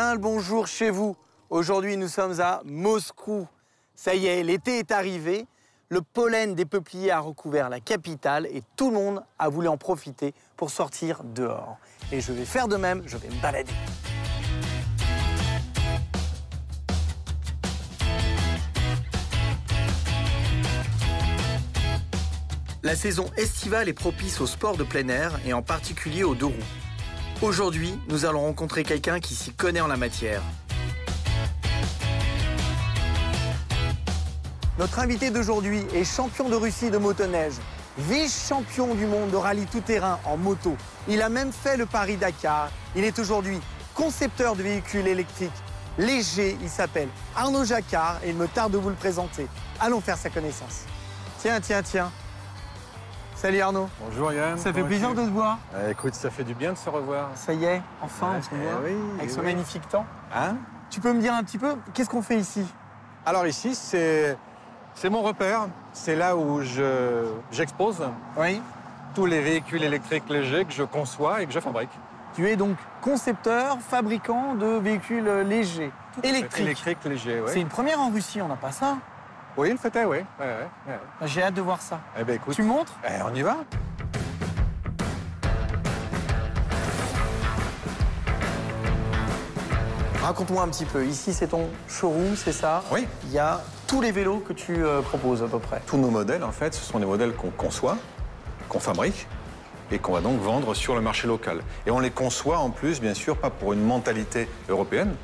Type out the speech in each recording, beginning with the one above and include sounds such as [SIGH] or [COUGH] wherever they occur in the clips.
Le bonjour chez vous. Aujourd'hui, nous sommes à Moscou. Ça y est, l'été est arrivé. Le pollen des peupliers a recouvert la capitale et tout le monde a voulu en profiter pour sortir dehors. Et je vais faire de même, je vais me balader. La saison estivale est propice au sport de plein air et en particulier aux deux roues. Aujourd'hui, nous allons rencontrer quelqu'un qui s'y connaît en la matière. Notre invité d'aujourd'hui est champion de Russie de motoneige, vice-champion du monde de rallye tout-terrain en moto. Il a même fait le Paris-Dakar. Il est aujourd'hui concepteur de véhicules électriques légers. Il s'appelle Arnaud Jacquard et il me tarde de vous le présenter. Allons faire sa connaissance. Tiens, tiens, tiens. Salut Arnaud. Bonjour Yann. Ça fait plaisir de te voir. Euh, écoute, ça fait du bien de se revoir. Ça y est, enfin Ouais, on se eh voit oui, avec eh ce oui. magnifique temps. Hein? Tu peux me dire un petit peu qu'est-ce qu'on fait ici? Alors ici, c'est c'est mon repère. C'est là où je j'expose Oui. tous les véhicules électriques légers que je conçois et que je fabrique. Tu es donc concepteur, fabricant de véhicules légers, électriques. Électriques légers, C'est oui. une première en Russie, on n'a pas ça. Oui, le fait est, oui. Ouais, ouais, ouais. J'ai hâte de voir ça. Eh ben écoute, Tu me montres? Eh, on y va. Raconte-moi un petit peu. Ici, c'est ton showroom, c'est ça? Oui. Il y a tous les vélos que tu euh, proposes à peu près. Tous nos modèles, en fait, ce sont des modèles qu'on conçoit, qu'on fabrique et qu'on va donc vendre sur le marché local. Et on les conçoit en plus, bien sûr, pas pour une mentalité européenne.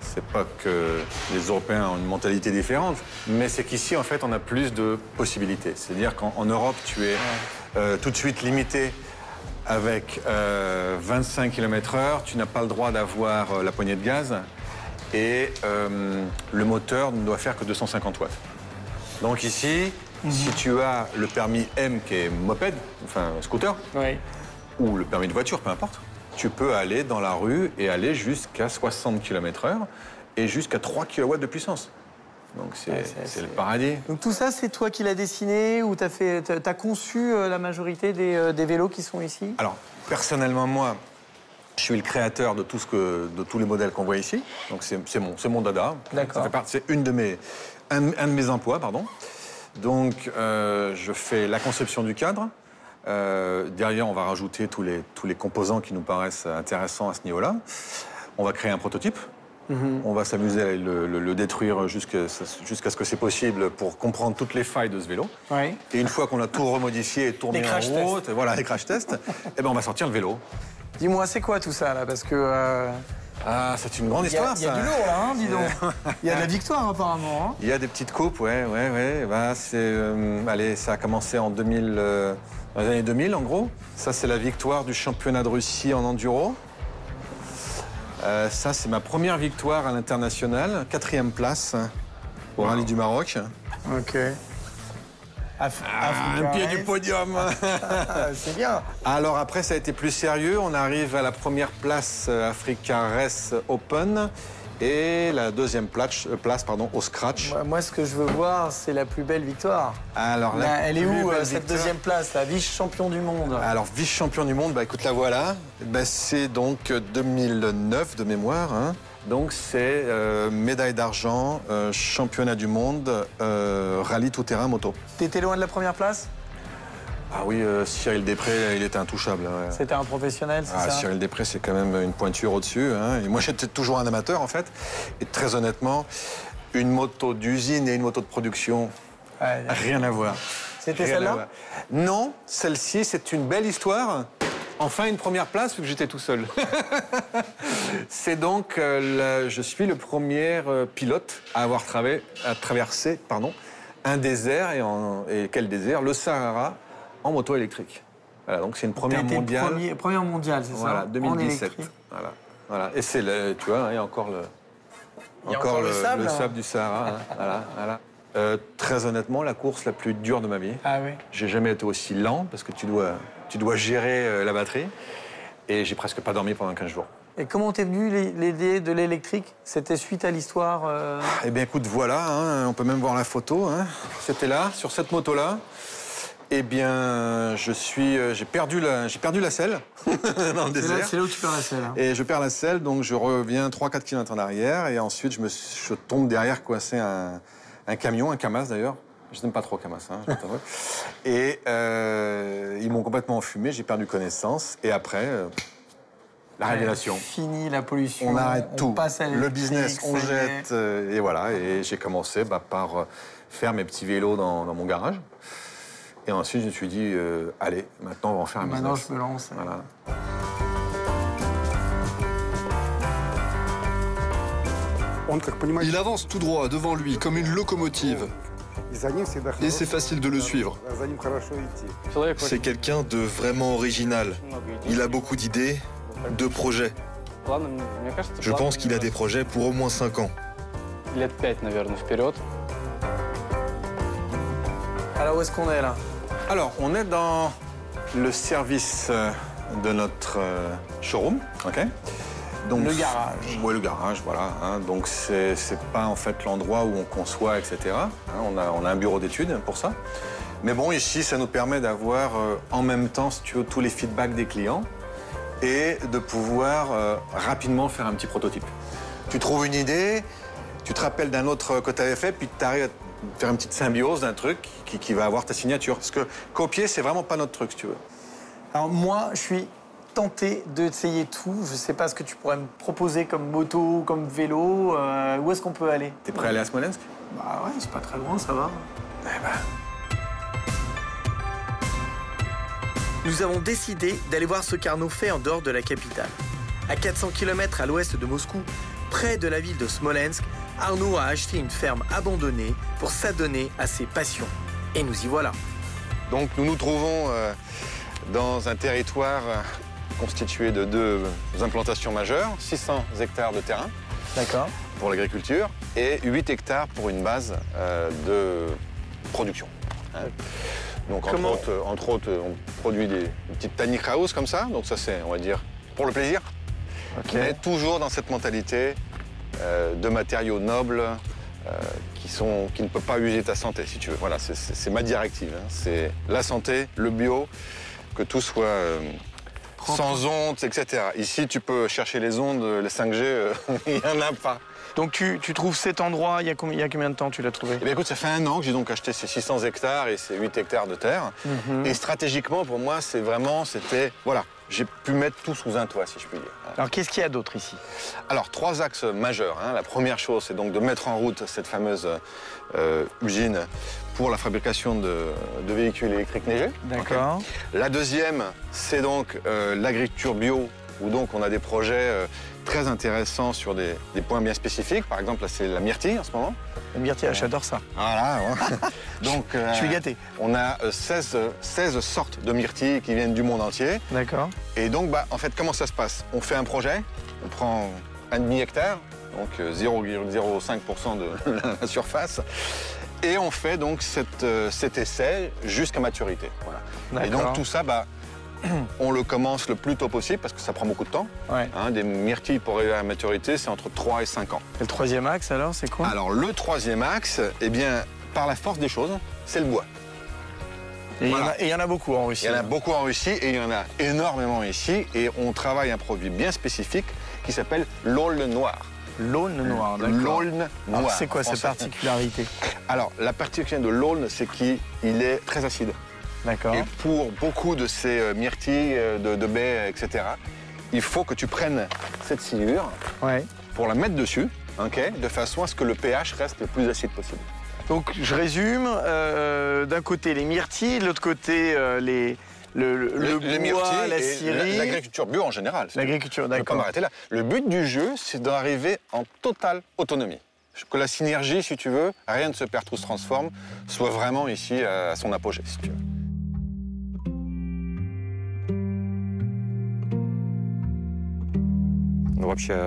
C'est pas que les Européens ont une mentalité différente, mais c'est qu'ici, en fait, on a plus de possibilités. C'est-à-dire qu'en en Europe, tu es euh, tout de suite limité avec euh, 25 km/h, tu n'as pas le droit d'avoir euh, la poignée de gaz et euh, le moteur ne doit faire que 250 watts. Donc ici, si tu as le permis M qui est moped, enfin scooter, Oui. ou le permis de voiture, peu importe, tu peux aller dans la rue et aller jusqu'à 60 km/h et jusqu'à 3 kW de puissance. Donc c'est Ouais, le paradis. Donc tout ça, c'est toi qui l'as dessiné ou tu as, as, conçu euh, la majorité des, euh, des vélos qui sont ici? Alors, personnellement, moi, je suis le créateur de, tout ce que, de tous les modèles qu'on voit ici. Donc, c'est mon, c'est mon dada. D'accord. C'est une de mes, un, un de mes emplois, pardon. Donc, euh, je fais la conception du cadre. Euh, derrière, on va rajouter tous les, tous les composants qui nous paraissent intéressants à ce niveau-là. On va créer un prototype. On va s'amuser à le, le- le détruire jusqu'à ce que c'est possible pour comprendre toutes les failles de ce vélo. Oui. Et une fois qu'on a tout remodifié et tourné en crash route, et voilà, les crash tests, [LAUGHS] eh ben on va sortir le vélo. Dis-moi, c'est quoi tout ça là? Parce que euh, Ah, c'est une grande histoire, il y a du lourd là, hein, dis donc. [LAUGHS] Il y a de la victoire apparemment. hein. Il y a des petites coupes, ouais, ouais, ouais. Bah, c'est, euh, allez, ça a commencé en 2000, euh, dans les années 2000, en gros. Ça, c'est la victoire du championnat de Russie en enduro. Euh, ça, c'est ma première victoire à l'international, quatrième place au rallye du Maroc. Ok. Ah, un pied du podium. [LAUGHS] C'est bien. Alors après, ça a été plus sérieux. On arrive à la première place euh, Africa Race Open et la deuxième place, euh, place pardon, au scratch. Moi, moi, ce que je veux voir, c'est la plus belle victoire. Alors, Là, elle est où euh, cette victoire- deuxième place, la vice-champion du monde? Alors, vice-champion du monde, bah écoute, la voilà. Bah, c'est donc 2009 de mémoire. hein. Donc, c'est euh, médaille d'argent, euh, championnat du monde, euh, rallye tout-terrain moto. T'étais loin de la première place? Ah oui, Cyril Després, il était intouchable. ouais. C'était un professionnel, c'est Ah, ça? Cyril Després, c'est quand même une pointure au-dessus. hein. Et moi, j'étais toujours un amateur, en fait. Et très honnêtement, une moto d'usine et une moto de production, Ouais, rien à voir. C'était celle-là? Non, celle-ci, c'est une belle histoire. Enfin, une première place, vu que j'étais tout seul. [LAUGHS] c'est donc, euh, je suis le premier euh, pilote à avoir travé- à traversé pardon, un désert. Et, en- et quel désert? Le Sahara en moto électrique. Voilà, donc c'est une première été mondiale. premier- première mondiale, c'est Voilà, ça En 2017. électrique. Voilà, voilà. Et c'est le, tu vois, il y a encore le, Il y a encore le sable, hein. du Sahara. hein. voilà, voilà. Euh, très honnêtement, la course la plus dure de ma vie. Ah oui J'ai jamais été aussi lent parce que tu dois, tu dois gérer euh, la batterie. Et j'ai presque pas dormi pendant 15 jours. Et comment t'es venu l'idée de l'électrique? C'était suite à l'histoire euh, Eh bien, écoute, voilà, hein, on peut même voir la photo. hein. C'était là, sur cette moto-là. Eh bien, je suis, euh, j'ai perdu la, j'ai perdu la selle [LAUGHS] dans le C'est là, désert. c'est là où tu perds la selle. hein. Et je perds la selle, donc je reviens 3-4 km en arrière. Et ensuite, je, me, je tombe derrière coincé un, un camion, un Camas d'ailleurs. Je n'aime pas trop Camas, hein. [LAUGHS] Et euh, ils m'ont complètement enfumé, j'ai perdu connaissance. Et après, euh, la révélation. Fini la pollution. On arrête on tout. Passe à Le business, on jette. euh, et voilà. Et j'ai commencé bah, par euh, faire mes petits vélos dans, dans mon garage. Et ensuite, je me suis dit, euh, allez, maintenant, on va en faire un Maintenant, business. je me lance. Voilà. Il avance tout droit devant lui comme une locomotive. Et c'est facile de le suivre. C'est quelqu'un de vraiment original. Il a beaucoup d'idées, de projets. Je pense qu'il a des projets pour au moins 5 ans. Alors où est-ce qu'on est là? Alors on est dans le service euh, de notre euh, showroom, ok? Donc, Le garage. Oui, le garage, voilà. hein. donc, c'est c'est pas en fait l'endroit où on conçoit, etc. hein. on, a, on a un bureau d'études pour ça. Mais bon, ici, ça nous permet d'avoir euh, en même temps, si tu veux, tous les feedbacks des clients et de pouvoir euh, rapidement faire un petit prototype. Tu trouves une idée, tu te rappelles d'un autre que tu avais fait, puis tu arrives à faire une petite symbiose d'un truc qui, qui va avoir ta signature. Parce que copier, c'est vraiment pas notre truc, si tu veux. Alors, moi, je suis tenté d'essayer tout. Je sais pas ce que tu pourrais me proposer comme moto, comme vélo. euh, où est-ce qu'on peut aller? T'es prêt à aller à Smolensk? Bah ouais, c'est pas très loin, ça va. Nous avons décidé d'aller voir ce qu'Arnaud fait en dehors de la capitale. À 400 km à l'ouest de Moscou, près de la ville de Smolensk, Arnaud a acheté une ferme abandonnée pour s'adonner à ses passions. Et nous y voilà. Donc nous nous trouvons euh, dans un territoire euh, constitué de deux implantations majeures, 600 hectares de terrain pour l'agriculture et 8 hectares pour une base euh, de production. hein. Donc entre autres, entre autres, on produit des, des petites tiny house comme ça, donc ça c'est, on va dire, pour le plaisir, mais toujours dans cette mentalité euh, de matériaux nobles euh, qui, sont, qui ne peuvent pas user ta santé, si tu veux. Voilà, c'est ma directive. hein. C'est la santé, le bio, que tout soit euh, sans ondes, etc. Ici, tu peux chercher les ondes, les 5G, euh, [LAUGHS] il n'y en a pas. Donc tu, tu trouves cet endroit, il y, a combien, il y a combien de temps tu l'as trouvé? Eh bien, écoute, ça fait un an que j'ai donc acheté ces 600 hectares et ces 8 hectares de terre. Et stratégiquement, pour moi, c'est vraiment, c'était, voilà, j'ai pu mettre tout sous un toit, si je puis dire. Alors qu'est-ce qu'il y a d'autre ici? Alors, trois axes majeurs. hein. La première chose, c'est donc de mettre en route cette fameuse euh, usine pour la fabrication de, de véhicules électriques neigés. D'accord. La deuxième, c'est donc euh, l'agriculture bio, où donc on a des projets euh, très intéressants sur des, des points bien spécifiques. Par exemple, là, c'est la myrtille en ce moment. La myrtille, j'adore ça. Voilà. [LAUGHS] donc, euh, Je suis gâté. on a euh, 16, euh, 16 sortes de myrtilles qui viennent du monde entier. D'accord. Et donc, bah, en fait, comment ça se passe? On fait un projet, on prend un demi-hectare, donc euh, 0,05% de [LAUGHS] la surface, et on fait donc cette, euh, cet essai jusqu'à maturité. Voilà. Et donc tout ça, bah, [CLEARS THROAT] on le commence le plus tôt possible parce que ça prend beaucoup de temps. Ouais. hein. des myrtilles pour arriver à la maturité, c'est entre 3 et 5 ans. Et le troisième axe alors, c'est quoi? Alors le troisième axe, eh bien, par la force des choses, c'est le bois. Et il y en a- voilà. et il y en a beaucoup en Russie. Il y en a beaucoup en Russie et il y en a énormément ici. Et on travaille un produit bien spécifique qui s'appelle l'aulne noir. L'aulne noire, d'accord. L'aulne Alors, noir. c'est quoi français. particularité Alors, la particularité de l'aulne, c'est qu'il il est très acide. D'accord. Et pour beaucoup de ces euh, myrtilles, euh, de, de baies, etc., il faut que tu prennes cette sciure Ouais. pour la mettre dessus, ok, de façon à ce que le pH reste le plus acide possible. Donc je résume, euh, d'un côté les myrtilles, de l'autre côté euh, les, le, le, bois, la scierie, l'agriculture bio en général. l'agriculture, Je ne peux pas d'accord. m'arrêter là. Le but du jeu, c'est d'arriver en totale autonomie. Que la synergie, si tu veux, rien ne se perd, tout se transforme, soit vraiment ici à son apogée, si tu veux.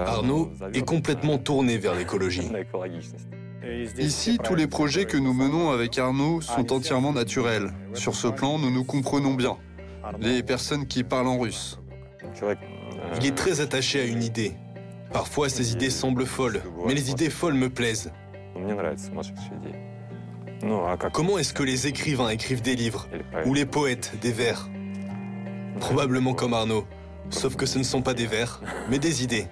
Arnaud est complètement tourné vers l'écologie. Ici, tous les projets que nous menons avec Arnaud sont entièrement naturels. Sur ce plan, nous nous comprenons bien. Les personnes qui parlent en russe. Il est très attaché à une idée. Parfois, ses idées semblent folles, mais les idées folles me plaisent. Comment est-ce que les écrivains écrivent des livres Ou les poètes des vers? Probablement comme Arnaud. Sauf que ce ne sont pas des vers, mais des idées.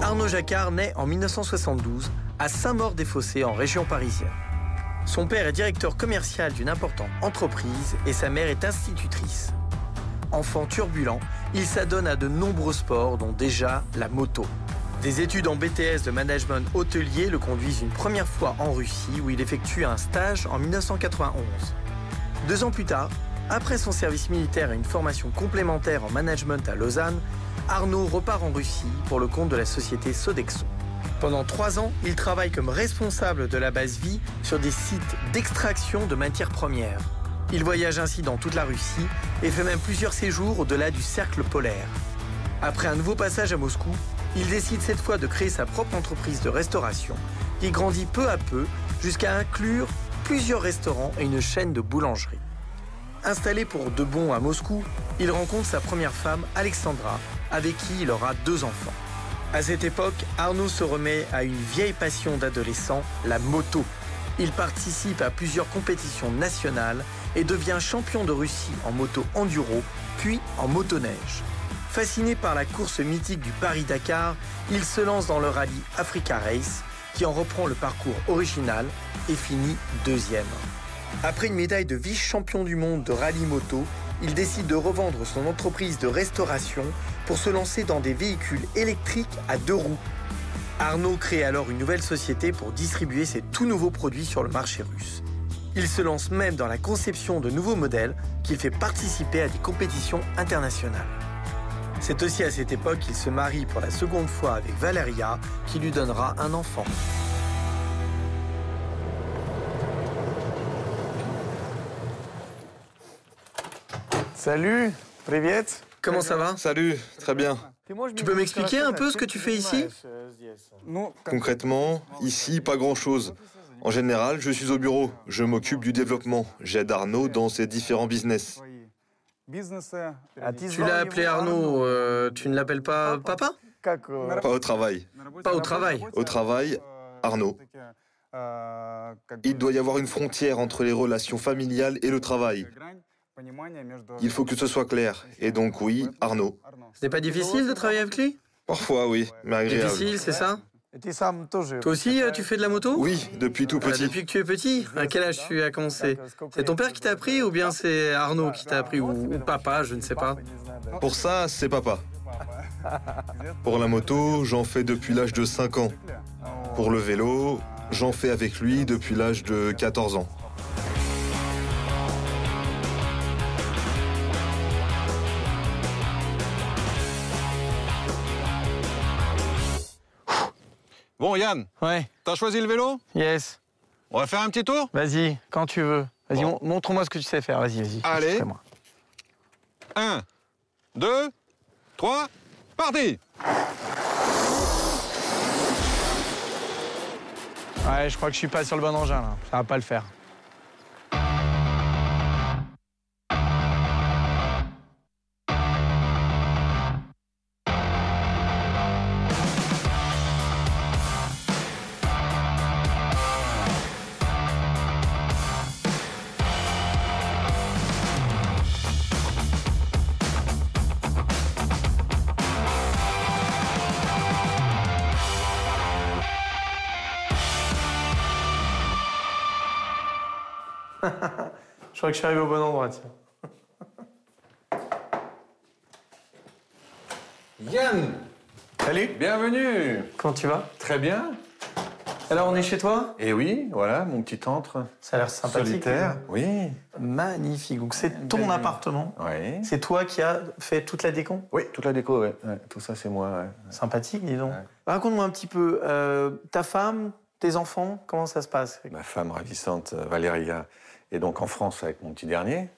Arnaud Jacquard naît en 1972 à Saint-Maur-des-Fossés en région parisienne. Son père est directeur commercial d'une importante entreprise et sa mère est institutrice. Enfant turbulent, il s'adonne à de nombreux sports, dont déjà la moto. Des études en BTS de management hôtelier le conduisent une première fois en Russie où il effectue un stage en 1991. Deux ans plus tard, après son service militaire et une formation complémentaire en management à Lausanne, Arnaud repart en Russie pour le compte de la société Sodexo. Pendant trois ans, il travaille comme responsable de la base vie sur des sites d'extraction de matières premières. Il voyage ainsi dans toute la Russie et fait même plusieurs séjours au-delà du cercle polaire. Après un nouveau passage à Moscou, il décide cette fois de créer sa propre entreprise de restauration qui grandit peu à peu jusqu'à inclure plusieurs restaurants et une chaîne de boulangerie. Installé pour de bon à Moscou, il rencontre sa première femme, Alexandra, avec qui il aura deux enfants. À cette époque, Arnaud se remet à une vieille passion d'adolescent, la moto. Il participe à plusieurs compétitions nationales et devient champion de Russie en moto enduro, puis en motoneige. Fasciné par la course mythique du Paris-Dakar, il se lance dans le rallye Africa Race, qui en reprend le parcours original et finit deuxième. Après une médaille de vice-champion du monde de rallye moto, il décide de revendre son entreprise de restauration pour se lancer dans des véhicules électriques à deux roues. Arnaud crée alors une nouvelle société pour distribuer ses tout nouveaux produits sur le marché russe. Il se lance même dans la conception de nouveaux modèles qu'il fait participer à des compétitions internationales. C'est aussi à cette époque qu'il se marie pour la seconde fois avec Valeria, qui lui donnera un enfant. Salut, привет. Comment ça va? Salut, très bien. Tu peux m'expliquer un peu ce que tu fais ici? Concrètement, ici, pas grand-chose. En général, je suis au bureau, je m'occupe du développement, j'aide Arnaud dans ses différents business. Tu l'as appelé Arnaud, euh, tu ne l'appelles pas papa? Pas au travail. Pas au travail Au travail, Arnaud. Il doit y avoir une frontière entre les relations familiales et le travail. Il faut que ce soit clair. Et donc oui, Arnaud. C'était pas difficile de travailler avec lui? Parfois, oui, mais agréable. Difficile, c'est ça? Toi aussi, euh, tu fais de la moto? Oui, depuis tout Ah, petit. depuis que tu es petit À quel âge tu as commencé? C'est ton père qui t'a appris ou bien c'est Arnaud qui t'a appris ou, ou papa, je ne sais pas? Pour ça, c'est papa. Pour la moto, j'en fais depuis l'âge de 5 ans. Pour le vélo, j'en fais avec lui depuis l'âge de 14 ans. Bon, Yann, Ouais, t'as choisi le vélo? Yes. On va faire un petit tour? Vas-y, quand tu veux. Vas-y, Bon. montre-moi ce que tu sais faire. Vas-y, vas-y. Allez. Fais-moi. 1, 2, 3, parti Ouais, je crois que je suis pas sur le bon engin là. Ça va pas le faire. Je crois que je suis arrivé au bon endroit, tiens. Yann Salut, Bienvenue comment tu vas? Très bien. Alors, on est chez toi? Et oui, voilà, mon petit antre Ça a l'air sympathique. solitaire. Oui. Magnifique. Donc, c'est ton appartement. Oui. C'est toi qui as fait toute la décon Oui, toute la déco. Ouais, Tout ça, c'est moi. ouais. Sympathique, dis donc. Ouais. Raconte-moi un petit peu, euh, ta femme, tes enfants, comment ça se passe? Ma femme ravissante, euh, Valéria, est donc en France avec mon petit dernier.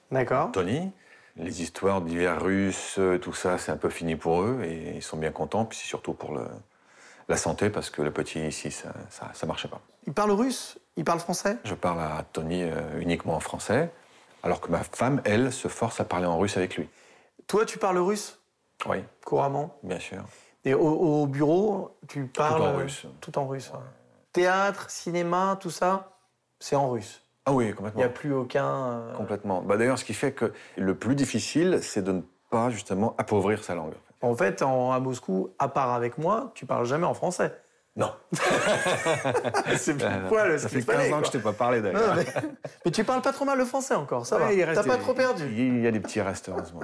Tony. Les histoires d'hiver russe, euh, tout ça, c'est un peu fini pour eux et ils sont bien contents. Puis c'est surtout pour le- la santé parce que le petit ici, ça, ça, ça marchait pas. Il parle russe? Il parle français? Je parle à Tony euh, uniquement en français, alors que ma femme, elle, se force à parler en russe avec lui. Toi, tu parles russe? Oui, couramment? Bien sûr. Et au, au bureau, tu parles en russe. Tout en russe. ouais. théâtre, cinéma, tout ça, c'est en russe? Ah oui, complètement. Il n'y a plus aucun. Euh, complètement. Bah, D'ailleurs, ce qui fait que le plus difficile, c'est de ne pas justement appauvrir sa langue. En fait, en, à Moscou, à part avec moi, tu parles jamais en français. Non. [LAUGHS] c'est poil, ça fait 15 ans que je t'ai pas parlé d'ailleurs. Mais, mais, tu parles pas trop mal le français encore, ça ouais, va. T'as pas trop perdu. Il y a des petits restes, heureusement.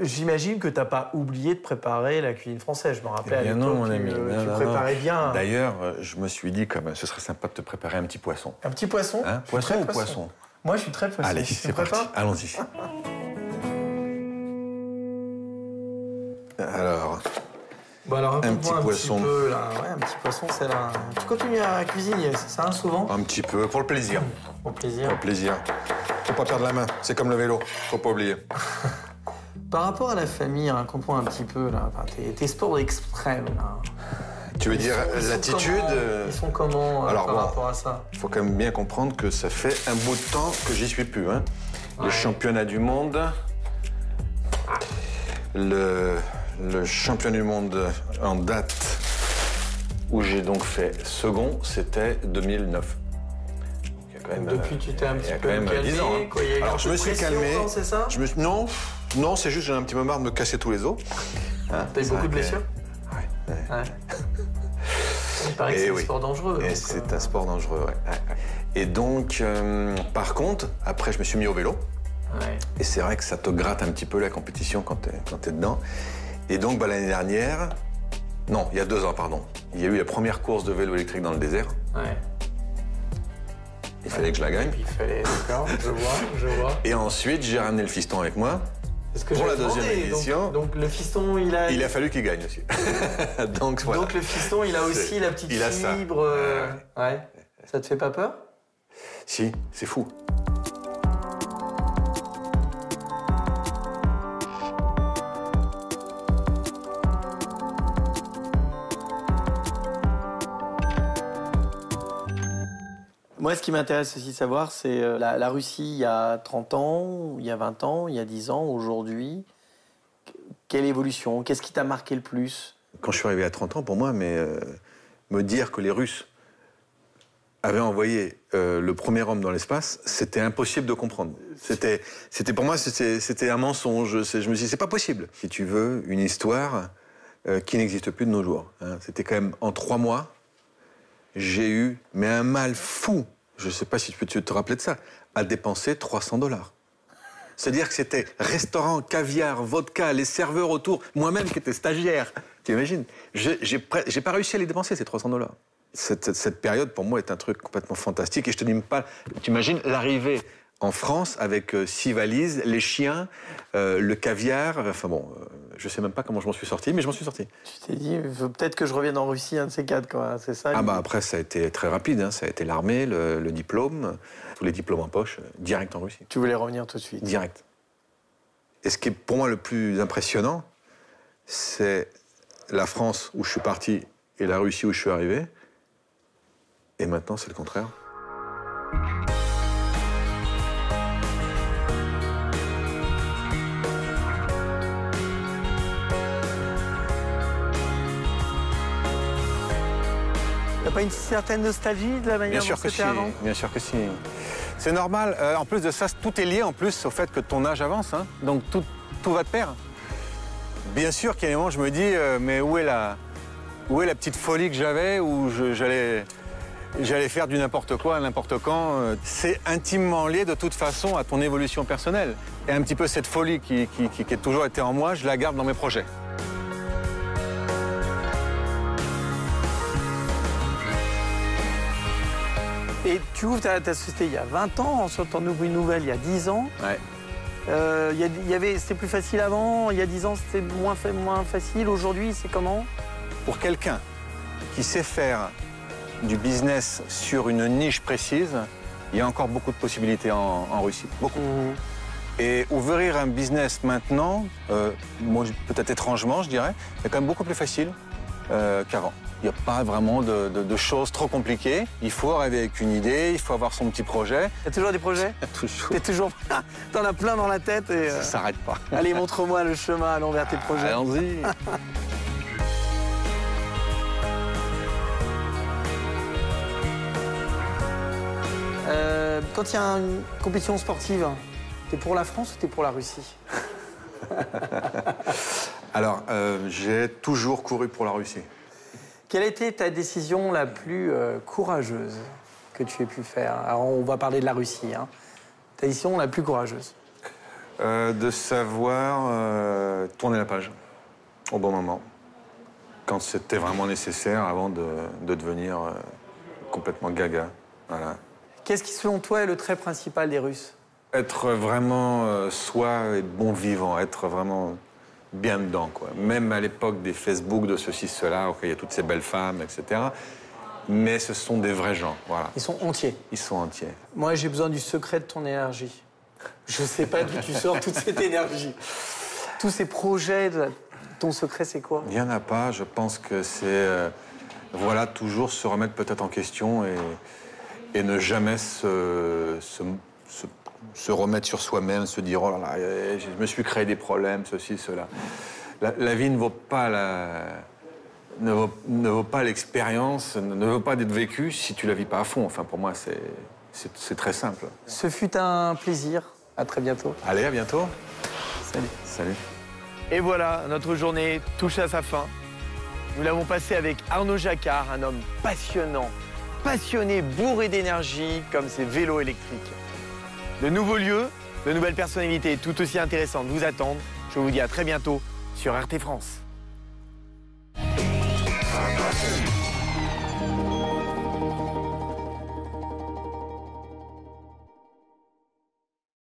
J'imagine que tu n'as pas oublié de préparer la cuisine française. Je me rappelle eh bien non, mon ami. tu préparais bien. D'ailleurs, euh, je me suis dit que ce serait sympa de te préparer un petit poisson. Un petit poisson hein Poisson ou poisson. Moi, je suis très poisson. Allez, c'est parti. Allons-y. alors, bon, alors, un petit poisson. Un petit, peu, là. Ouais, un petit poisson, c'est là. Tu continues à cuisiner, c'est ça, souvent Un petit peu, pour le plaisir. Pour le plaisir. Pour le plaisir. Faut pas perdre la main. C'est comme le vélo. Faut pas oublier. [LAUGHS] Par rapport à la famille, on comprend un petit peu là, tes, sports extrêmes là. Tu veux dire l'attitude Ils sont comment euh, Alors, par rapport à ça Il faut quand même bien comprendre que ça fait un bout de temps que j'y suis plus. Hein. Le championnat du monde, le, le championnat du monde en date où j'ai donc fait second, c'était 2009. Depuis, tu t'es un petit peu calmé, 10 ans. Hein. Quoi, y a Alors, je me suis calmé. C'est ça je me Non, non, c'est juste j'ai un petit peu marre de me casser tous les os. Hein, T'as eu beaucoup de blessures Ouais. ouais. Il paraît que c'est un sport dangereux. c'est un sport dangereux, ouais. Et donc, euh, par contre, après, je me suis mis au vélo. Et c'est vrai que ça te gratte un petit peu la compétition quand t'es es dedans. Et donc, bah, l'année dernière, non, il y a deux ans, pardon, il y a eu la première course de vélo électrique dans le désert. Ouais. Il fallait que je la gagne. Il fallait, d'accord, je vois, je vois. Et ensuite, j'ai ramené le fiston avec moi. Que pour la deuxième édition. Donc, le fiston, il a. Il a fallu qu'il gagne aussi. [LAUGHS] donc voilà. Donc le fiston, il a aussi la petite fibre. Euh, ouais. Ça te fait pas peur? Si, c'est fou. Moi, ce qui m'intéresse aussi de savoir, c'est euh, la, Russie il y a 30 ans, il y a 20 ans, il y a 10 ans, aujourd'hui. Quelle évolution? Qu'est-ce qui t'a marqué le plus? Quand je suis arrivé à 30 ans, pour moi, mais, euh, me dire que les Russes avaient envoyé euh, le premier homme dans l'espace, c'était impossible de comprendre. C'était, c'était pour moi, c'était un mensonge. Je me suis dit, c'est pas possible. Si tu veux, une histoire qui n'existe plus de nos jours. Hein. C'était quand même en trois mois, j'ai eu mais un mal fou je ne sais pas si tu peux te rappeler de ça, a dépensé 300 dollars. C'est-à-dire que c'était restaurant, caviar, vodka, les serveurs autour, moi-même qui étais stagiaire. Tu imagines J'ai pas réussi à les dépenser, ces 300 dollars. Cette, cette, période, pour moi, est un truc complètement fantastique. Et je te dis pas, tu imagines l'arrivée en France avec euh, six valises, les chiens, euh, le caviar. Enfin bon, euh, je sais même pas comment je m'en suis sorti, mais je m'en suis sorti. Tu t'es dit, peut-être que je revienne en Russie, un de ces quatre, quoi. C'est ça Ah bah après, ça a été très rapide. Hein. Ça a été l'armée, le, diplôme, tous les diplômes en poche, direct en Russie. Tu voulais revenir tout de suite Direct. Et ce qui est pour moi le plus impressionnant, c'est la France où je suis parti et la Russie où je suis arrivé. Et maintenant, c'est le contraire. Pas une certaine nostalgie de la manière Bien sûr que si. avant? Bien sûr que si. C'est normal. Euh, en plus de ça, tout est lié en plus au fait que ton âge avance. Hein. Donc tout, tout va de pair. Bien sûr qu'il y a des moments où je me dis, euh, mais où est, la, où est la petite folie que j'avais, où j'allais j'allais faire du n'importe quoi, n'importe quand. Euh, c'est intimement lié de toute façon à ton évolution personnelle. Et un petit peu cette folie qui, qui, qui, qui a toujours été en moi, je la garde dans mes projets. Tu ouvres ta, société il y a 20 ans, ensuite en ouvres une nouvelle il y a 10 ans. Ouais. Euh, y avait, c'était plus facile avant, il y a 10 ans c'était moins, moins facile, aujourd'hui c'est comment? Pour quelqu'un qui sait faire du business sur une niche précise, il y a encore beaucoup de possibilités en, Russie, beaucoup. Mmh. Et ouvrir un business maintenant, euh, peut-être étrangement je dirais, c'est quand même beaucoup plus facile euh, qu'avant. Il n'y a pas vraiment de, choses trop compliquées. Il faut arriver avec une idée, il faut avoir son petit projet. Il y a toujours des projets [LAUGHS] Toujours. T'es toujours... T'en as plein dans la tête et... Ça euh, s'arrête pas. [LAUGHS] Allez, montre-moi le chemin allons vers tes projets. Allons-y. [LAUGHS] Quand il y a une compétition sportive, t'es pour la France ou t'es pour la Russie Alors, euh, j'ai toujours couru pour la Russie. Quelle a été ta décision la plus euh, courageuse que tu aies pu faire? Alors, on va parler de la Russie. Hein. Ta décision la plus courageuse? Euh, De savoir tourner la page au bon moment, quand c'était vraiment nécessaire avant de, de devenir complètement gaga. Voilà. Qu'est-ce qui, selon toi, est le trait principal des Russes? Être vraiment soi et bon vivant, être vraiment bien dedans, quoi. Même à l'époque des Facebook, de ceci, cela, il y a toutes ces belles femmes, etc. Mais ce sont des vrais gens, voilà. Ils sont entiers. Ils sont entiers. Moi, j'ai besoin du secret de ton énergie. Je ne sais pas d'où tu sors toute cette énergie. Tous ces projets, ton secret, c'est quoi? Il n'y en a pas. Je pense que c'est, euh, voilà, toujours se remettre peut-être en question et, et ne jamais se, se se remettre sur soi-même, se dire oh là là, je me suis créé des problèmes, ceci, cela. La, vie ne vaut pas la, ne vaut, ne vaut pas l'expérience, ne vaut pas d'être vécue si tu la vis pas à fond. Enfin, pour moi, c'est très simple. Ce fut un plaisir. À très bientôt. Allez, à bientôt. Salut. Salut. Et voilà, notre journée touche à sa fin. Nous l'avons passé avec Arnaud Jacquard, un homme passionnant, passionné, bourré d'énergie, comme ses vélos électriques. De nouveaux lieux, de nouvelles personnalités tout aussi intéressantes vous attendent. Je vous dis à très bientôt sur RT France.